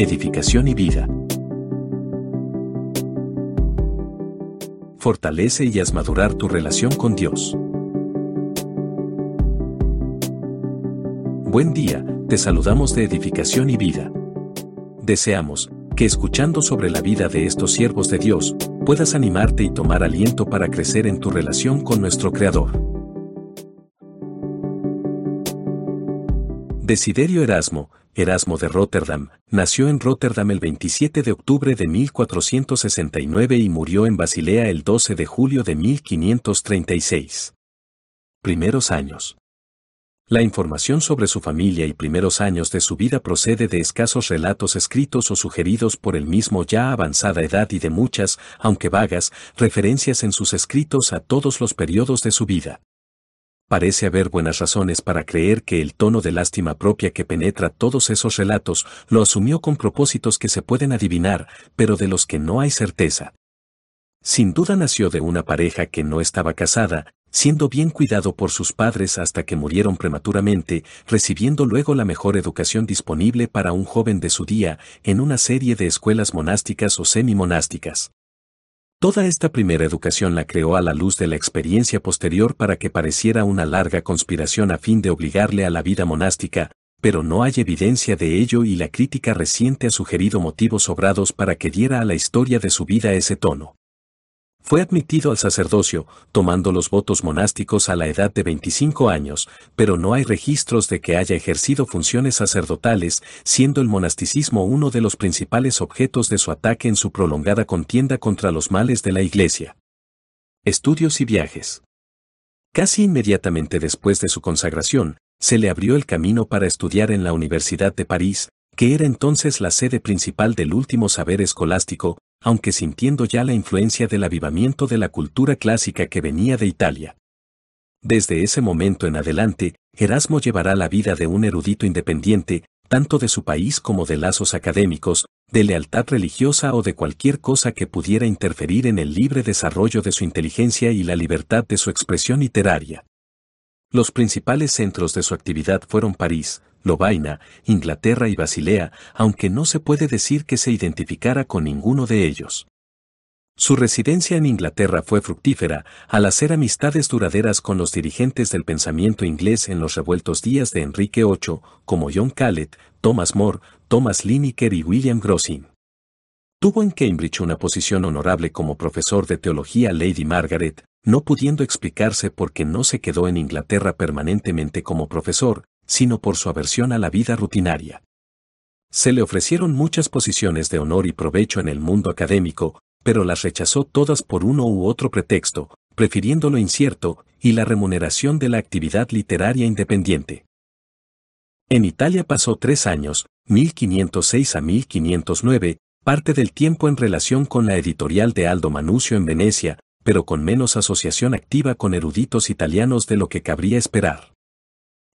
edificación y vida. Fortalece y haz madurar tu relación con Dios. Buen día, te saludamos de edificación y vida. Deseamos que escuchando sobre la vida de estos siervos de Dios, puedas animarte y tomar aliento para crecer en tu relación con nuestro Creador. Desiderio Erasmo, Erasmo de Rotterdam, nació en Rotterdam el 27 de octubre de 1469 y murió en Basilea el 12 de julio de 1536. Primeros años. La información sobre su familia y primeros años de su vida procede de escasos relatos escritos o sugeridos por el mismo ya avanzada edad y de muchas, aunque vagas, referencias en sus escritos a todos los periodos de su vida parece haber buenas razones para creer que el tono de lástima propia que penetra todos esos relatos lo asumió con propósitos que se pueden adivinar, pero de los que no hay certeza. Sin duda nació de una pareja que no estaba casada, siendo bien cuidado por sus padres hasta que murieron prematuramente, recibiendo luego la mejor educación disponible para un joven de su día en una serie de escuelas monásticas o semi-monásticas. Toda esta primera educación la creó a la luz de la experiencia posterior para que pareciera una larga conspiración a fin de obligarle a la vida monástica, pero no hay evidencia de ello y la crítica reciente ha sugerido motivos sobrados para que diera a la historia de su vida ese tono. Fue admitido al sacerdocio, tomando los votos monásticos a la edad de 25 años, pero no hay registros de que haya ejercido funciones sacerdotales, siendo el monasticismo uno de los principales objetos de su ataque en su prolongada contienda contra los males de la Iglesia. Estudios y viajes. Casi inmediatamente después de su consagración, se le abrió el camino para estudiar en la Universidad de París, que era entonces la sede principal del último saber escolástico, aunque sintiendo ya la influencia del avivamiento de la cultura clásica que venía de Italia. Desde ese momento en adelante, Erasmo llevará la vida de un erudito independiente, tanto de su país como de lazos académicos, de lealtad religiosa o de cualquier cosa que pudiera interferir en el libre desarrollo de su inteligencia y la libertad de su expresión literaria. Los principales centros de su actividad fueron París, Lovaina, Inglaterra y Basilea, aunque no se puede decir que se identificara con ninguno de ellos. Su residencia en Inglaterra fue fructífera, al hacer amistades duraderas con los dirigentes del pensamiento inglés en los revueltos días de Enrique VIII, como John Callet, Thomas More, Thomas Lineker y William Grossin. Tuvo en Cambridge una posición honorable como profesor de teología Lady Margaret, no pudiendo explicarse por qué no se quedó en Inglaterra permanentemente como profesor, sino por su aversión a la vida rutinaria. Se le ofrecieron muchas posiciones de honor y provecho en el mundo académico, pero las rechazó todas por uno u otro pretexto, prefiriendo lo incierto y la remuneración de la actividad literaria independiente. En Italia pasó tres años, 1506 a 1509, parte del tiempo en relación con la editorial de Aldo Manucio en Venecia, pero con menos asociación activa con eruditos italianos de lo que cabría esperar.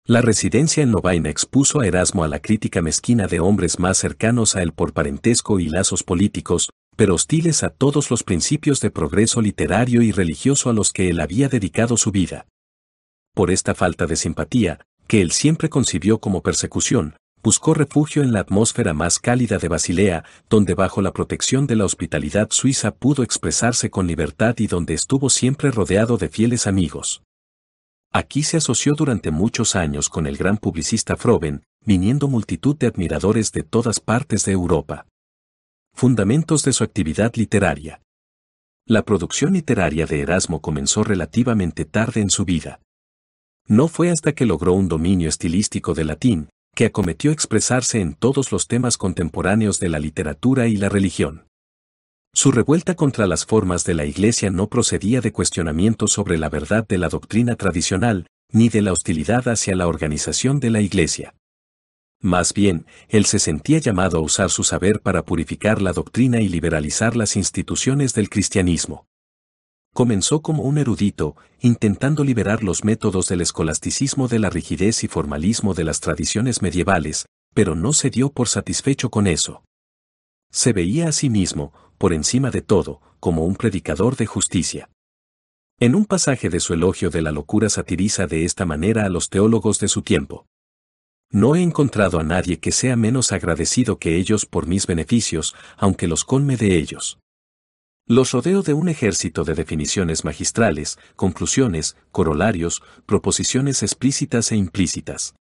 La residencia en Lovaina expuso a Erasmo a la crítica mezquina de hombres más cercanos a él por parentesco y lazos políticos, pero hostiles a todos los principios de progreso literario y religioso a los que él había dedicado su vida. Por esta falta de simpatía, que él siempre concibió como persecución, buscó refugio en la atmósfera más cálida de Basilea, donde bajo la protección de la hospitalidad suiza pudo expresarse con libertad y donde estuvo siempre rodeado de fieles amigos. Aquí se asoció durante muchos años con el gran publicista Froben, viniendo multitud de admiradores de todas partes de Europa. Fundamentos de su actividad literaria. La producción literaria de Erasmo comenzó relativamente tarde en su vida. No fue hasta que logró un dominio estilístico del latín, que acometió expresarse en todos los temas contemporáneos de la literatura y la religión. Su revuelta contra las formas de la Iglesia no procedía de cuestionamientos sobre la verdad de la doctrina tradicional, ni de la hostilidad hacia la organización de la Iglesia. Más bien, él se sentía llamado a usar su saber para purificar la doctrina y liberalizar las instituciones del cristianismo. Comenzó como un erudito, intentando liberar los métodos del escolasticismo de la rigidez y formalismo de las tradiciones medievales, pero no se dio por satisfecho con eso. Se veía a sí mismo, por encima de todo, como un predicador de justicia. En un pasaje de su elogio de la locura satiriza de esta manera a los teólogos de su tiempo. No he encontrado a nadie que sea menos agradecido que ellos por mis beneficios, aunque los colme de ellos. Los rodeo de un ejército de definiciones magistrales, conclusiones, corolarios, proposiciones explícitas e implícitas.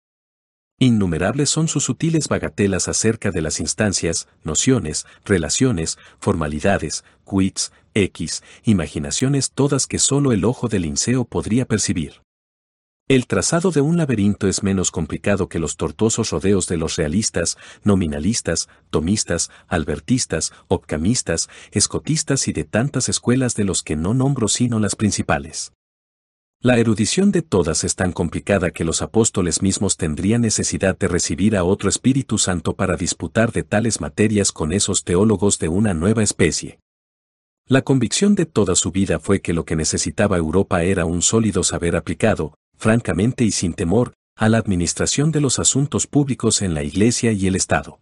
Innumerables son sus sutiles bagatelas acerca de las instancias, nociones, relaciones, formalidades, quits, x, imaginaciones todas que solo el ojo del linceo podría percibir. El trazado de un laberinto es menos complicado que los tortuosos rodeos de los realistas, nominalistas, tomistas, albertistas, opcamistas, escotistas y de tantas escuelas de los que no nombro sino las principales. La erudición de todas es tan complicada que los apóstoles mismos tendrían necesidad de recibir a otro Espíritu Santo para disputar de tales materias con esos teólogos de una nueva especie. La convicción de toda su vida fue que lo que necesitaba Europa era un sólido saber aplicado, francamente y sin temor, a la administración de los asuntos públicos en la Iglesia y el Estado.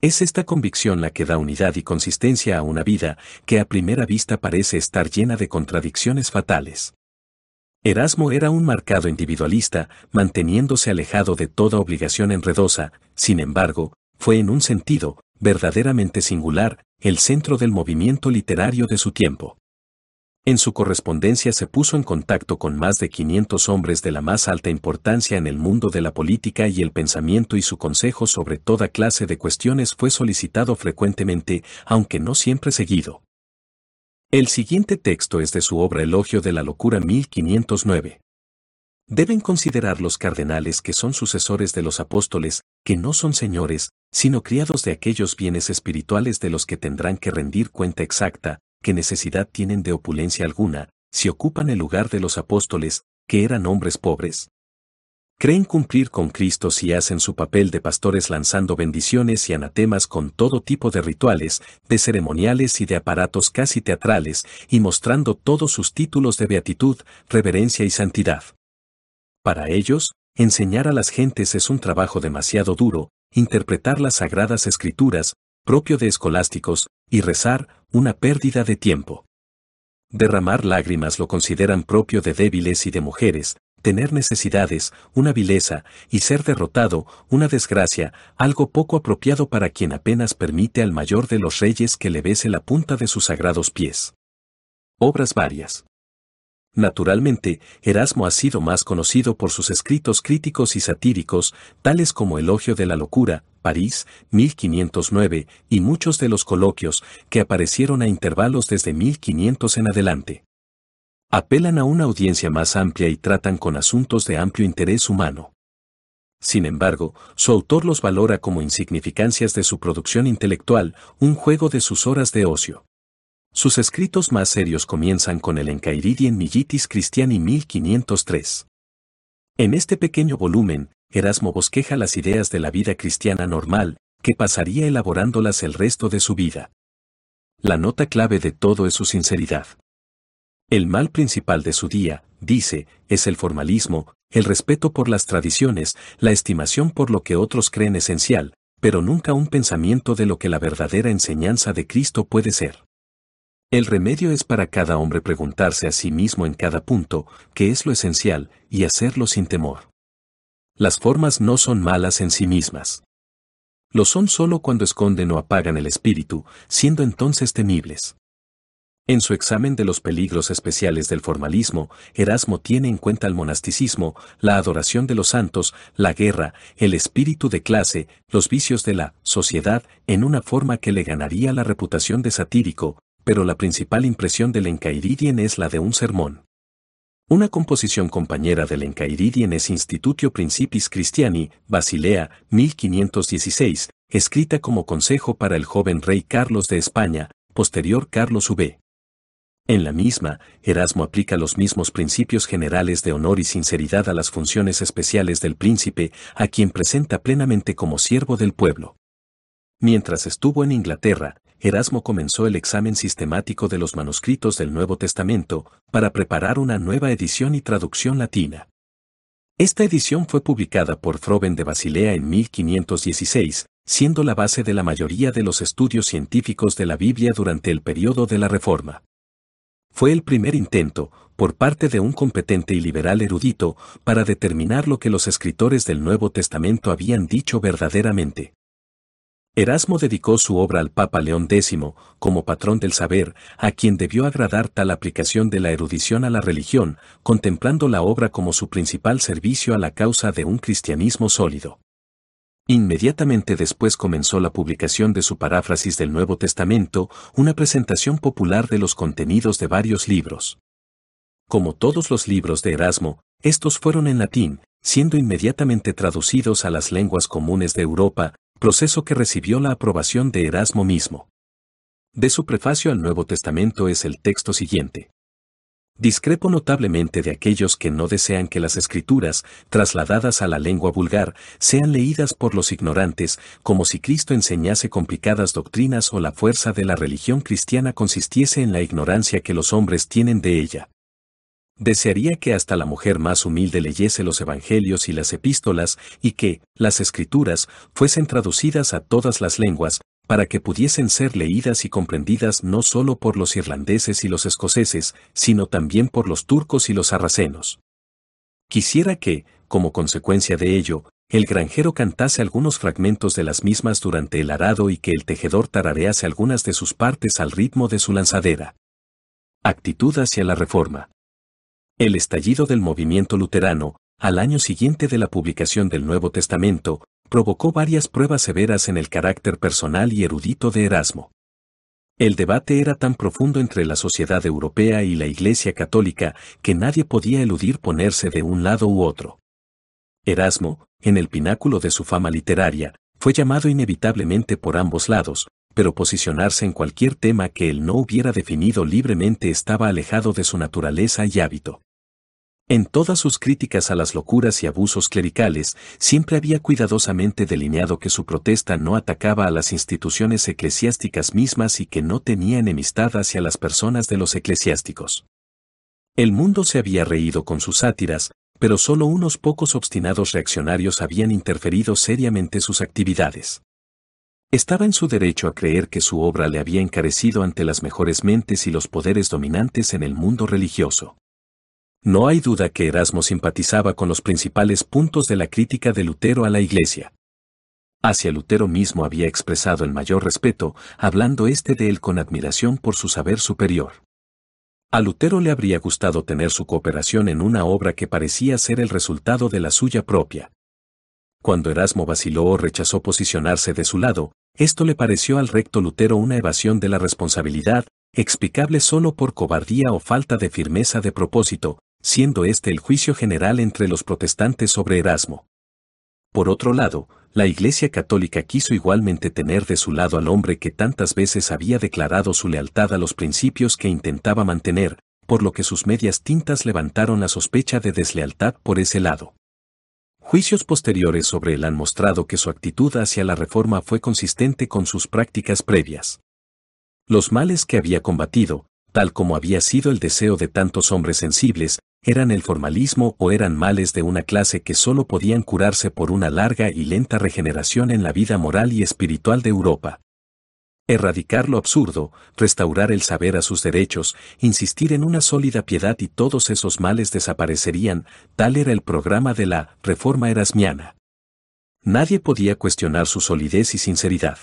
Es esta convicción la que da unidad y consistencia a una vida que a primera vista parece estar llena de contradicciones fatales. Erasmo era un marcado individualista, manteniéndose alejado de toda obligación enredosa, sin embargo, fue en un sentido, verdaderamente singular, el centro del movimiento literario de su tiempo. En su correspondencia se puso en contacto con más de 500 hombres de la más alta importancia en el mundo de la política y el pensamiento y su consejo sobre toda clase de cuestiones fue solicitado frecuentemente, aunque no siempre seguido. El siguiente texto es de su obra Elogio de la Locura 1509. Deben considerar los cardenales que son sucesores de los apóstoles, que no son señores, sino criados de aquellos bienes espirituales de los que tendrán que rendir cuenta exacta, ¿qué necesidad tienen de opulencia alguna, si ocupan el lugar de los apóstoles, que eran hombres pobres? Creen cumplir con Cristo si hacen su papel de pastores lanzando bendiciones y anatemas con todo tipo de rituales, de ceremoniales y de aparatos casi teatrales, y mostrando todos sus títulos de beatitud, reverencia y santidad. Para ellos, enseñar a las gentes es un trabajo demasiado duro, interpretar las sagradas escrituras, propio de escolásticos, y rezar, una pérdida de tiempo. Derramar lágrimas lo consideran propio de débiles y de mujeres, tener necesidades, una vileza, y ser derrotado, una desgracia, algo poco apropiado para quien apenas permite al mayor de los reyes que le bese la punta de sus sagrados pies. Obras varias. Naturalmente, Erasmo ha sido más conocido por sus escritos críticos y satíricos, tales como Elogio de la Locura, París, 1509, y muchos de los coloquios, que aparecieron a intervalos desde 1500 en adelante. Apelan a una audiencia más amplia y tratan con asuntos de amplio interés humano. Sin embargo, su autor los valora como insignificancias de su producción intelectual, un juego de sus horas de ocio. Sus escritos más serios comienzan con el Encairidium Militis Christiani 1503. En este pequeño volumen, Erasmo bosqueja las ideas de la vida cristiana normal, que pasaría elaborándolas el resto de su vida. La nota clave de todo es su sinceridad. El mal principal de su día, dice, es el formalismo, el respeto por las tradiciones, la estimación por lo que otros creen esencial, pero nunca un pensamiento de lo que la verdadera enseñanza de Cristo puede ser. El remedio es para cada hombre preguntarse a sí mismo en cada punto qué es lo esencial y hacerlo sin temor. Las formas no son malas en sí mismas. Lo son solo cuando esconden o apagan el espíritu, siendo entonces temibles. En su examen de los peligros especiales del formalismo, Erasmo tiene en cuenta el monasticismo, la adoración de los santos, la guerra, el espíritu de clase, los vicios de la sociedad, en una forma que le ganaría la reputación de satírico, pero la principal impresión del Encairidion es la de un sermón. Una composición compañera del Encairidion es Institutio Principis Christiani, Basilea, 1516, escrita como consejo para el joven rey Carlos de España, posterior Carlos V. En la misma, Erasmo aplica los mismos principios generales de honor y sinceridad a las funciones especiales del príncipe, a quien presenta plenamente como siervo del pueblo. Mientras estuvo en Inglaterra, Erasmo comenzó el examen sistemático de los manuscritos del Nuevo Testamento para preparar una nueva edición y traducción latina. Esta edición fue publicada por Froben de Basilea en 1516, siendo la base de la mayoría de los estudios científicos de la Biblia durante el periodo de la Reforma. Fue el primer intento, por parte de un competente y liberal erudito, para determinar lo que los escritores del Nuevo Testamento habían dicho verdaderamente. Erasmo dedicó su obra al Papa León X, como patrón del saber, a quien debió agradar tal aplicación de la erudición a la religión, contemplando la obra como su principal servicio a la causa de un cristianismo sólido. Inmediatamente después comenzó la publicación de su paráfrasis del Nuevo Testamento, una presentación popular de los contenidos de varios libros. Como todos los libros de Erasmo, estos fueron en latín, siendo inmediatamente traducidos a las lenguas comunes de Europa, proceso que recibió la aprobación de Erasmo mismo. De su prefacio al Nuevo Testamento es el texto siguiente. Discrepo notablemente de aquellos que no desean que las escrituras, trasladadas a la lengua vulgar, sean leídas por los ignorantes, como si Cristo enseñase complicadas doctrinas o la fuerza de la religión cristiana consistiese en la ignorancia que los hombres tienen de ella. Desearía que hasta la mujer más humilde leyese los evangelios y las epístolas y que, las escrituras, fuesen traducidas a todas las lenguas, para que pudiesen ser leídas y comprendidas no solo por los irlandeses y los escoceses, sino también por los turcos y los sarracenos. Quisiera que, como consecuencia de ello, el granjero cantase algunos fragmentos de las mismas durante el arado y que el tejedor tararease algunas de sus partes al ritmo de su lanzadera. Actitud hacia la reforma. El estallido del movimiento luterano, al año siguiente de la publicación del Nuevo Testamento, provocó varias pruebas severas en el carácter personal y erudito de Erasmo. El debate era tan profundo entre la sociedad europea y la Iglesia católica que nadie podía eludir ponerse de un lado u otro. Erasmo, en el pináculo de su fama literaria, fue llamado inevitablemente por ambos lados, pero posicionarse en cualquier tema que él no hubiera definido libremente estaba alejado de su naturaleza y hábito. En todas sus críticas a las locuras y abusos clericales, siempre había cuidadosamente delineado que su protesta no atacaba a las instituciones eclesiásticas mismas y que no tenía enemistad hacia las personas de los eclesiásticos. El mundo se había reído con sus sátiras, pero solo unos pocos obstinados reaccionarios habían interferido seriamente sus actividades. Estaba en su derecho a creer que su obra le había encarecido ante las mejores mentes y los poderes dominantes en el mundo religioso. No hay duda que Erasmo simpatizaba con los principales puntos de la crítica de Lutero a la Iglesia. Hacia Lutero mismo había expresado el mayor respeto, hablando éste de él con admiración por su saber superior. A Lutero le habría gustado tener su cooperación en una obra que parecía ser el resultado de la suya propia. Cuando Erasmo vaciló o rechazó posicionarse de su lado, esto le pareció al recto Lutero una evasión de la responsabilidad, explicable solo por cobardía o falta de firmeza de propósito, siendo este el juicio general entre los protestantes sobre Erasmo. Por otro lado, la Iglesia Católica quiso igualmente tener de su lado al hombre que tantas veces había declarado su lealtad a los principios que intentaba mantener, por lo que sus medias tintas levantaron la sospecha de deslealtad por ese lado. Juicios posteriores sobre él han mostrado que su actitud hacia la reforma fue consistente con sus prácticas previas. Los males que había combatido, tal como había sido el deseo de tantos hombres sensibles, eran el formalismo o eran males de una clase que solo podían curarse por una larga y lenta regeneración en la vida moral y espiritual de Europa. Erradicar lo absurdo, restaurar el saber a sus derechos, insistir en una sólida piedad y todos esos males desaparecerían, tal era el programa de la Reforma Erasmiana. Nadie podía cuestionar su solidez y sinceridad.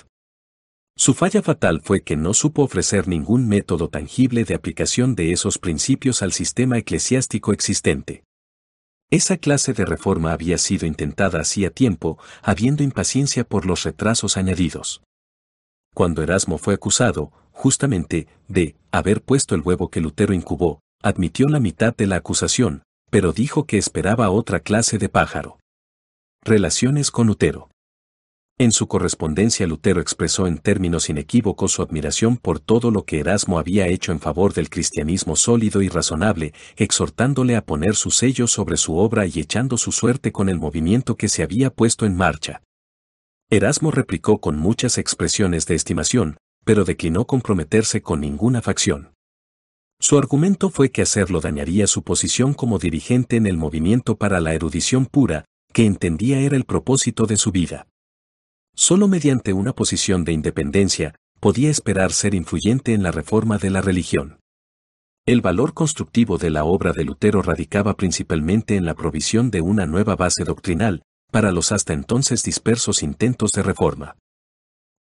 Su falla fatal fue que no supo ofrecer ningún método tangible de aplicación de esos principios al sistema eclesiástico existente. Esa clase de reforma había sido intentada hacía tiempo, habiendo impaciencia por los retrasos añadidos. Cuando Erasmo fue acusado, justamente, de haber puesto el huevo que Lutero incubó, admitió la mitad de la acusación, pero dijo que esperaba otra clase de pájaro. Relaciones con Lutero. En su correspondencia Lutero expresó en términos inequívocos su admiración por todo lo que Erasmo había hecho en favor del cristianismo sólido y razonable, exhortándole a poner su sello sobre su obra y echando su suerte con el movimiento que se había puesto en marcha. Erasmo replicó con muchas expresiones de estimación, pero declinó comprometerse con ninguna facción. Su argumento fue que hacerlo dañaría su posición como dirigente en el movimiento para la erudición pura, que entendía era el propósito de su vida. Solo mediante una posición de independencia, podía esperar ser influyente en la reforma de la religión. El valor constructivo de la obra de Lutero radicaba principalmente en la provisión de una nueva base doctrinal, para los hasta entonces dispersos intentos de reforma.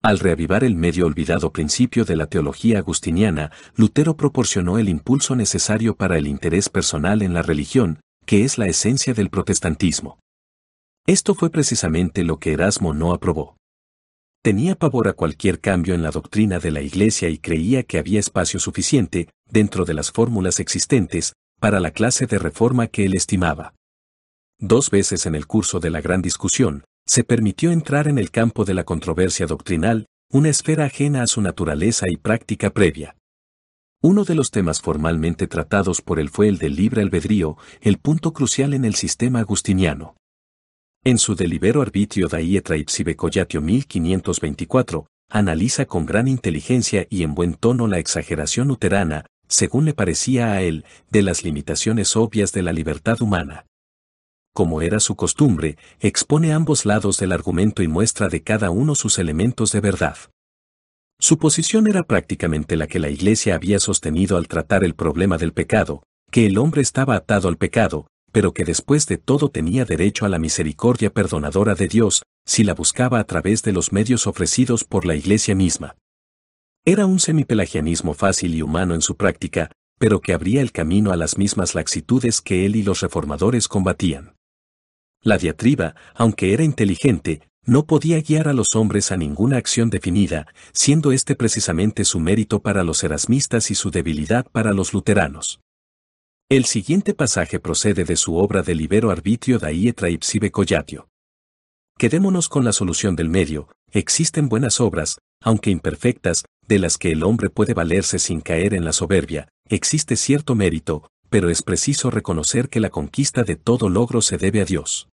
Al reavivar el medio olvidado principio de la teología agustiniana, Lutero proporcionó el impulso necesario para el interés personal en la religión, que es la esencia del protestantismo. Esto fue precisamente lo que Erasmo no aprobó. Tenía pavor a cualquier cambio en la doctrina de la Iglesia y creía que había espacio suficiente, dentro de las fórmulas existentes, para la clase de reforma que él estimaba. Dos veces en el curso de la gran discusión, se permitió entrar en el campo de la controversia doctrinal, una esfera ajena a su naturaleza y práctica previa. Uno de los temas formalmente tratados por él fue el del libre albedrío, el punto crucial en el sistema agustiniano. En su Delibero Arbitrio Daie Traipsibe Collatio 1524, analiza con gran inteligencia y en buen tono la exageración luterana, según le parecía a él, de las limitaciones obvias de la libertad humana. Como era su costumbre, expone ambos lados del argumento y muestra de cada uno sus elementos de verdad. Su posición era prácticamente la que la Iglesia había sostenido al tratar el problema del pecado, que el hombre estaba atado al pecado, pero que después de todo tenía derecho a la misericordia perdonadora de Dios, si la buscaba a través de los medios ofrecidos por la Iglesia misma. Era un semipelagianismo fácil y humano en su práctica, pero que abría el camino a las mismas laxitudes que él y los reformadores combatían. La diatriba, aunque era inteligente, no podía guiar a los hombres a ninguna acción definida, siendo este precisamente su mérito para los erasmistas y su debilidad para los luteranos. El siguiente pasaje procede de su obra de Libero Arbitrio Daie Traipsibe Collatio. Quedémonos con la solución del medio, existen buenas obras, aunque imperfectas, de las que el hombre puede valerse sin caer en la soberbia, existe cierto mérito, pero es preciso reconocer que la conquista de todo logro se debe a Dios.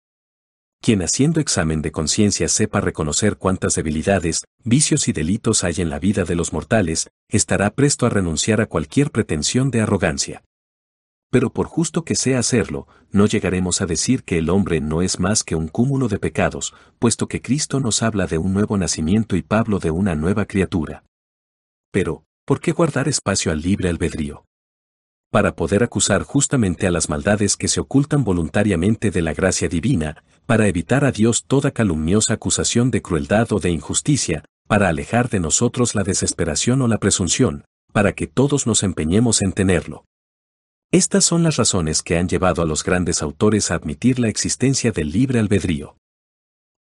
Quien haciendo examen de conciencia sepa reconocer cuántas debilidades, vicios y delitos hay en la vida de los mortales, estará presto a renunciar a cualquier pretensión de arrogancia. Pero por justo que sea hacerlo, no llegaremos a decir que el hombre no es más que un cúmulo de pecados, puesto que Cristo nos habla de un nuevo nacimiento y Pablo de una nueva criatura. Pero, ¿por qué guardar espacio al libre albedrío? Para poder acusar justamente a las maldades que se ocultan voluntariamente de la gracia divina, para evitar a Dios toda calumniosa acusación de crueldad o de injusticia, para alejar de nosotros la desesperación o la presunción, para que todos nos empeñemos en tenerlo. Estas son las razones que han llevado a los grandes autores a admitir la existencia del libre albedrío.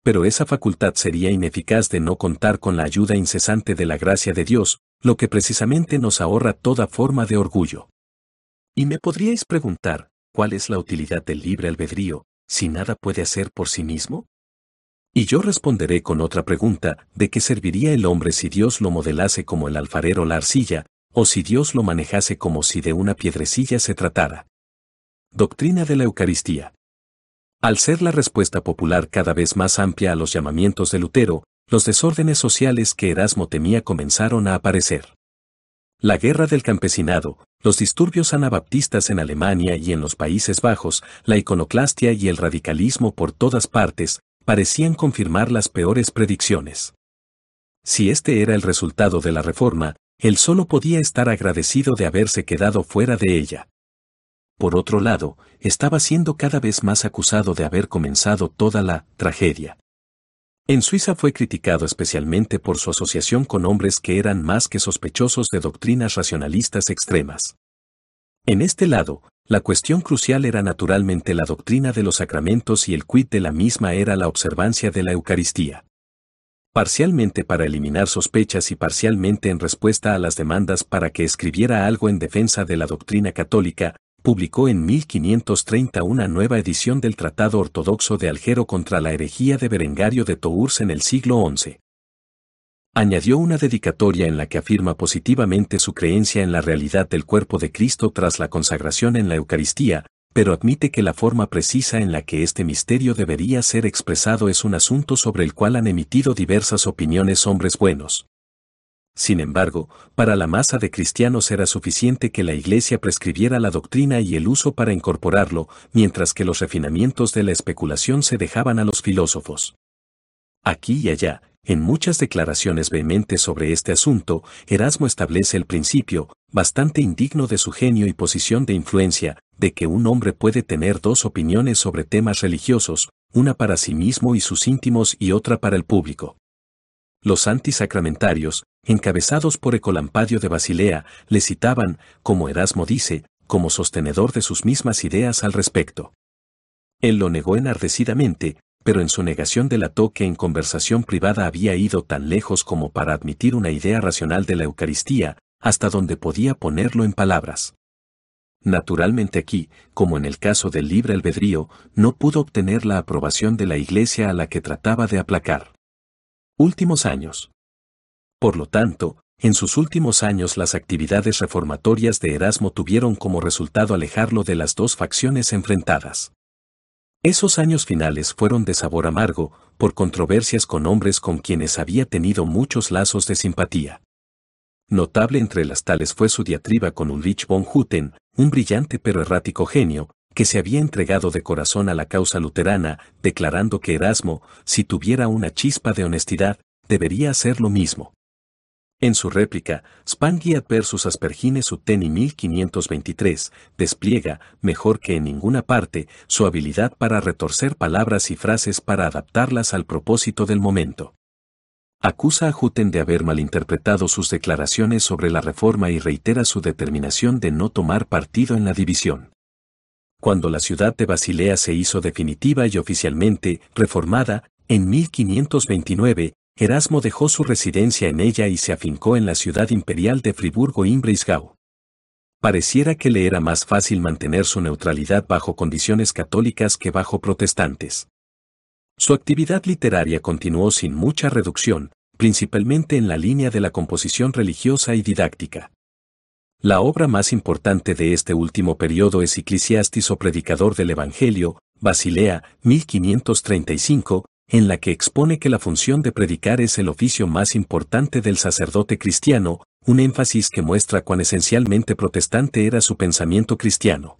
Pero esa facultad sería ineficaz de no contar con la ayuda incesante de la gracia de Dios, lo que precisamente nos ahorra toda forma de orgullo. Y me podríais preguntar, ¿cuál es la utilidad del libre albedrío, si nada puede hacer por sí mismo? Y yo responderé con otra pregunta, ¿de qué serviría el hombre si Dios lo modelase como el alfarero la arcilla, o si Dios lo manejase como si de una piedrecilla se tratara. Doctrina de la Eucaristía. Al ser la respuesta popular cada vez más amplia a los llamamientos de Lutero, los desórdenes sociales que Erasmo temía comenzaron a aparecer. La guerra del campesinado, los disturbios anabaptistas en Alemania y en los Países Bajos, la iconoclastia y el radicalismo por todas partes, parecían confirmar las peores predicciones. Si este era el resultado de la reforma, él solo podía estar agradecido de haberse quedado fuera de ella. Por otro lado, estaba siendo cada vez más acusado de haber comenzado toda la tragedia. En Suiza fue criticado especialmente por su asociación con hombres que eran más que sospechosos de doctrinas racionalistas extremas. En este lado, la cuestión crucial era naturalmente la doctrina de los sacramentos y el quid de la misma era la observancia de la Eucaristía parcialmente para eliminar sospechas y parcialmente en respuesta a las demandas para que escribiera algo en defensa de la doctrina católica, publicó en 1530 una nueva edición del Tratado Ortodoxo de Algero contra la herejía de Berengario de Tours en el siglo XI. Añadió una dedicatoria en la que afirma positivamente su creencia en la realidad del cuerpo de Cristo tras la consagración en la Eucaristía, pero admite que la forma precisa en la que este misterio debería ser expresado es un asunto sobre el cual han emitido diversas opiniones hombres buenos. Sin embargo, para la masa de cristianos era suficiente que la Iglesia prescribiera la doctrina y el uso para incorporarlo, mientras que los refinamientos de la especulación se dejaban a los filósofos. Aquí y allá, En muchas declaraciones vehementes sobre este asunto, Erasmo establece el principio, bastante indigno de su genio y posición de influencia, de que un hombre puede tener dos opiniones sobre temas religiosos, una para sí mismo y sus íntimos y otra para el público. Los antisacramentarios, encabezados por Ecolampadio de Basilea, le citaban, como Erasmo dice, como sostenedor de sus mismas ideas al respecto. Él lo negó enardecidamente, pero en su negación delató que en conversación privada había ido tan lejos como para admitir una idea racional de la Eucaristía, hasta donde podía ponerlo en palabras. Naturalmente aquí, como en el caso del libre albedrío, no pudo obtener la aprobación de la Iglesia a la que trataba de aplacar. Últimos años. Por lo tanto, en sus últimos años las actividades reformatorias de Erasmo tuvieron como resultado alejarlo de las dos facciones enfrentadas. Esos años finales fueron de sabor amargo, por controversias con hombres con quienes había tenido muchos lazos de simpatía. Notable entre las tales fue su diatriba con Ulrich von Hutten, un brillante pero errático genio, que se había entregado de corazón a la causa luterana, declarando que Erasmo, si tuviera una chispa de honestidad, debería hacer lo mismo. En su réplica, Spangiat versus Aspergines Uteni 1523 despliega, mejor que en ninguna parte, su habilidad para retorcer palabras y frases para adaptarlas al propósito del momento. Acusa a Hutten de haber malinterpretado sus declaraciones sobre la reforma y reitera su determinación de no tomar partido en la división. Cuando la ciudad de Basilea se hizo definitiva y oficialmente reformada, en 1529, Erasmo dejó su residencia en ella y se afincó en la ciudad imperial de Friburgo-Imbreisgau. Pareciera que le era más fácil mantener su neutralidad bajo condiciones católicas que bajo protestantes. Su actividad literaria continuó sin mucha reducción, principalmente en la línea de la composición religiosa y didáctica. La obra más importante de este último periodo es Ecclesiastis o Predicador del Evangelio, Basilea, 1535, en la que expone que la función de predicar es el oficio más importante del sacerdote cristiano, un énfasis que muestra cuán esencialmente protestante era su pensamiento cristiano.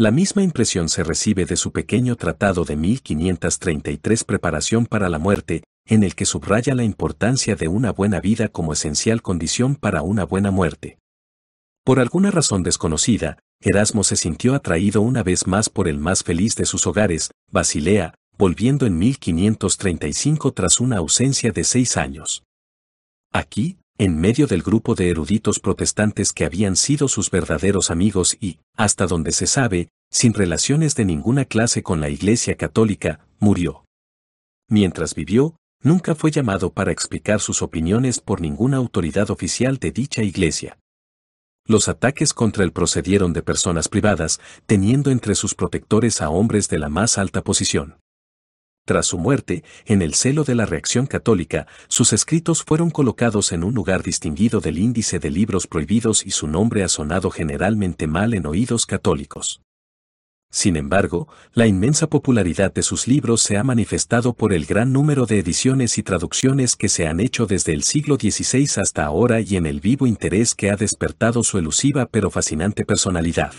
La misma impresión se recibe de su pequeño tratado de 1533 Preparación para la muerte, en el que subraya la importancia de una buena vida como esencial condición para una buena muerte. Por alguna razón desconocida, Erasmo se sintió atraído una vez más por el más feliz de sus hogares, Basilea, volviendo en 1535 tras una ausencia de seis años. Aquí, en medio del grupo de eruditos protestantes que habían sido sus verdaderos amigos y, hasta donde se sabe, sin relaciones de ninguna clase con la Iglesia Católica, murió. Mientras vivió, nunca fue llamado para explicar sus opiniones por ninguna autoridad oficial de dicha Iglesia. Los ataques contra él procedieron de personas privadas, teniendo entre sus protectores a hombres de la más alta posición. Tras su muerte, en el celo de la reacción católica, sus escritos fueron colocados en un lugar distinguido del índice de libros prohibidos y su nombre ha sonado generalmente mal en oídos católicos. Sin embargo, la inmensa popularidad de sus libros se ha manifestado por el gran número de ediciones y traducciones que se han hecho desde el siglo XVI hasta ahora y en el vivo interés que ha despertado su elusiva pero fascinante personalidad.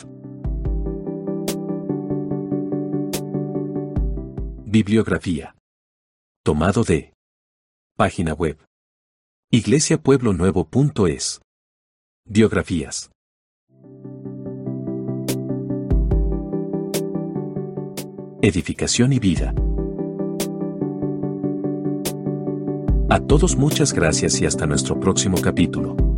Bibliografía. Tomado de. Página web. iglesiapueblonuevo.es. Biografías. Edificación y vida. A todos muchas gracias y hasta nuestro próximo capítulo.